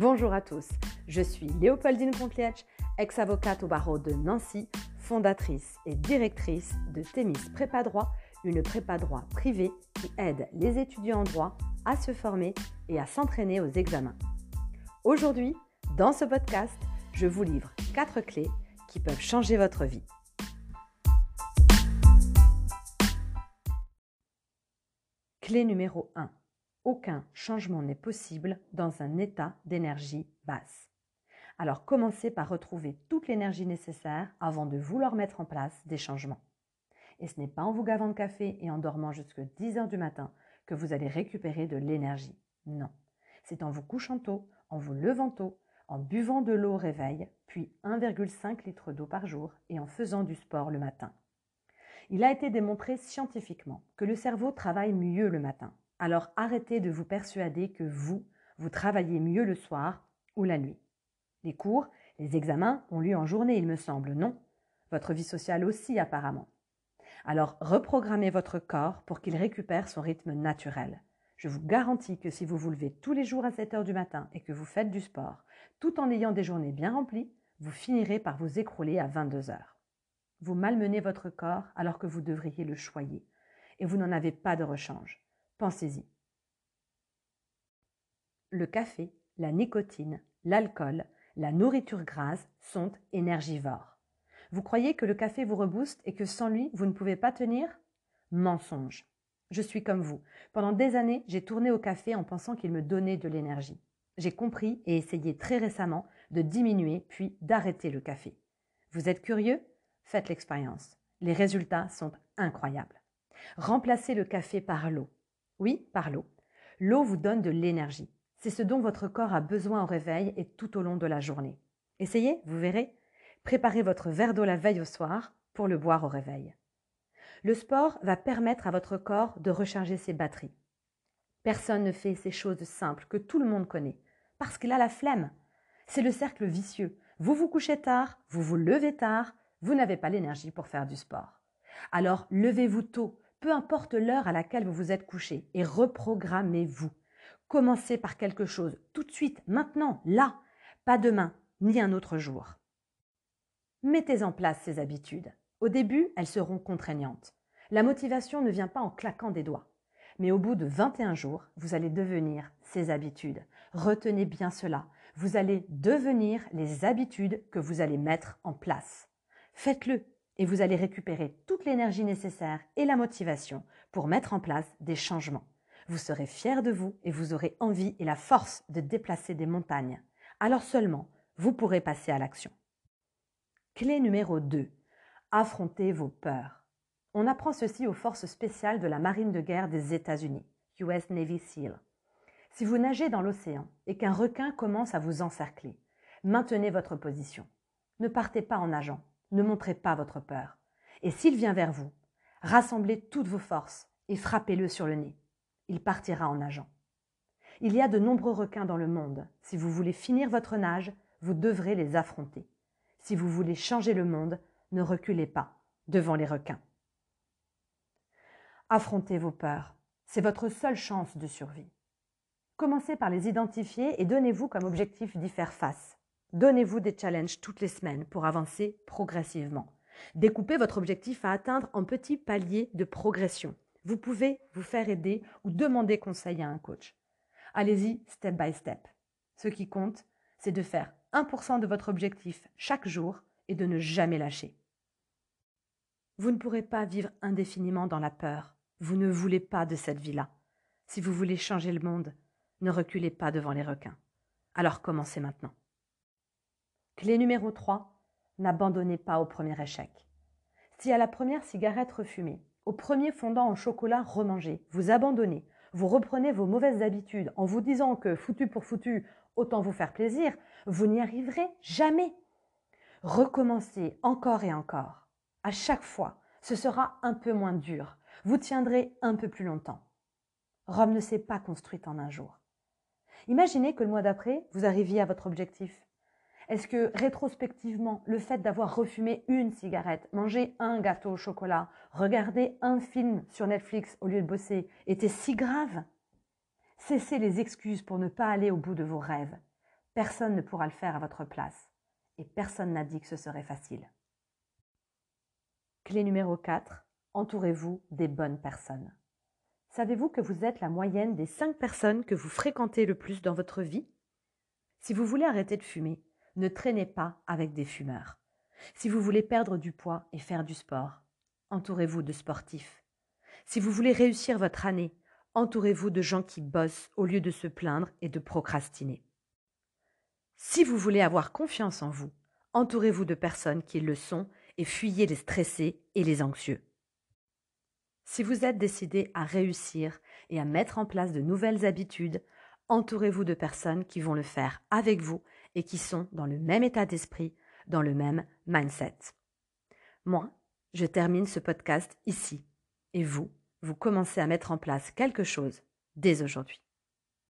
Bonjour à tous, je suis Léopoldine Contliach, ex-avocate au barreau de Nancy, fondatrice et directrice de Thémis Prépa Droit, une prépa droit privée qui aide les étudiants en droit à se former et à s'entraîner aux examens. Aujourd'hui, dans ce podcast, je vous livre 4 clés qui peuvent changer votre vie. Clé numéro 1 aucun changement n'est possible dans un état d'énergie basse. Alors commencez par retrouver toute l'énergie nécessaire avant de vouloir mettre en place des changements. Et ce n'est pas en vous gavant de café et en dormant jusqu'à 10 heures du matin que vous allez récupérer de l'énergie. Non. C'est en vous couchant tôt, en vous levant tôt, en buvant de l'eau au réveil, puis 1,5 litre d'eau par jour et en faisant du sport le matin. Il a été démontré scientifiquement que le cerveau travaille mieux le matin. Alors arrêtez de vous persuader que vous, vous travaillez mieux le soir ou la nuit. Les cours, les examens ont lieu en journée, il me semble, non? Votre vie sociale aussi apparemment. Alors reprogrammez votre corps pour qu'il récupère son rythme naturel. Je vous garantis que si vous vous levez tous les jours à 7 heures du matin et que vous faites du sport, tout en ayant des journées bien remplies, vous finirez par vous écrouler à 22 heures. Vous malmenez votre corps alors que vous devriez le choyer et vous n'en avez pas de rechange. Pensez-y. Le café, la nicotine, l'alcool, la nourriture grasse sont énergivores. Vous croyez que le café vous rebooste et que sans lui, vous ne pouvez pas tenir? Mensonge. Je suis comme vous. Pendant des années, j'ai tourné au café en pensant qu'il me donnait de l'énergie. J'ai compris et essayé très récemment de diminuer puis d'arrêter le café. Vous êtes curieux? Faites l'expérience. Les résultats sont incroyables. Remplacez le café par l'eau. Oui, par l'eau. L'eau vous donne de l'énergie. C'est ce dont votre corps a besoin au réveil et tout au long de la journée. Essayez, vous verrez. Préparez votre verre d'eau la veille au soir pour le boire au réveil. Le sport va permettre à votre corps de recharger ses batteries. Personne ne fait ces choses simples que tout le monde connaît, parce qu'il a la flemme. C'est le cercle vicieux. Vous vous couchez tard, vous vous levez tard, vous n'avez pas l'énergie pour faire du sport. Alors levez-vous tôt, peu importe l'heure à laquelle vous vous êtes couché, et reprogrammez-vous. Commencez par quelque chose, tout de suite, maintenant, là, pas demain, ni un autre jour. Mettez en place ces habitudes. Au début, elles seront contraignantes. La motivation ne vient pas en claquant des doigts. Mais au bout de 21 jours, vous allez devenir ces habitudes. Retenez bien cela. Vous allez devenir les habitudes que vous allez mettre en place. Faites-le et vous allez récupérer toute l'énergie nécessaire et la motivation pour mettre en place des changements. Vous serez fier de vous et vous aurez envie et la force de déplacer des montagnes. Alors seulement, vous pourrez passer à l'action. Clé numéro 2. Affrontez vos peurs. On apprend ceci aux forces spéciales de la marine de guerre des États-Unis, US Navy SEAL. Si vous nagez dans l'océan et qu'un requin commence à vous encercler, maintenez votre position. Ne partez pas en nageant. Ne montrez pas votre peur. Et s'il vient vers vous, rassemblez toutes vos forces et frappez-le sur le nez. Il partira en nageant. Il y a de nombreux requins dans le monde. Si vous voulez finir votre nage, vous devrez les affronter. Si vous voulez changer le monde, ne reculez pas devant les requins. Affrontez vos peurs. C'est votre seule chance de survie. Commencez par les identifier et donnez-vous comme objectif d'y faire face. Donnez-vous des challenges toutes les semaines pour avancer progressivement. Découpez votre objectif à atteindre en petits paliers de progression. Vous pouvez vous faire aider ou demander conseil à un coach. Allez-y step by step. Ce qui compte, c'est de faire 1% de votre objectif chaque jour et de ne jamais lâcher. Vous ne pourrez pas vivre indéfiniment dans la peur. Vous ne voulez pas de cette vie-là. Si vous voulez changer le monde, ne reculez pas devant les requins. Alors commencez maintenant. Clé numéro 3. N'abandonnez pas au premier échec. Si à la première cigarette refumée, au premier fondant en chocolat remangé, vous abandonnez, vous reprenez vos mauvaises habitudes en vous disant que foutu pour foutu, autant vous faire plaisir, vous n'y arriverez jamais. Recommencez encore et encore. À chaque fois, ce sera un peu moins dur. Vous tiendrez un peu plus longtemps. Rome ne s'est pas construite en un jour. Imaginez que le mois d'après, vous arriviez à votre objectif. Est-ce que rétrospectivement, le fait d'avoir refumé une cigarette, mangé un gâteau au chocolat, regardé un film sur Netflix au lieu de bosser était si grave? Cessez les excuses pour ne pas aller au bout de vos rêves. Personne ne pourra le faire à votre place. Et personne n'a dit que ce serait facile. Clé numéro 4. Entourez-vous des bonnes personnes. Savez-vous que vous êtes la moyenne des 5 personnes que vous fréquentez le plus dans votre vie? Si vous voulez arrêter de fumer, ne traînez pas avec des fumeurs. Si vous voulez perdre du poids et faire du sport, entourez-vous de sportifs. Si vous voulez réussir votre année, entourez-vous de gens qui bossent au lieu de se plaindre et de procrastiner. Si vous voulez avoir confiance en vous, entourez-vous de personnes qui le sont et fuyez les stressés et les anxieux. Si vous êtes décidé à réussir et à mettre en place de nouvelles habitudes, entourez-vous de personnes qui vont le faire avec vous et qui sont dans le même état d'esprit, dans le même mindset. Moi, je termine ce podcast ici. Et vous, vous commencez à mettre en place quelque chose dès aujourd'hui.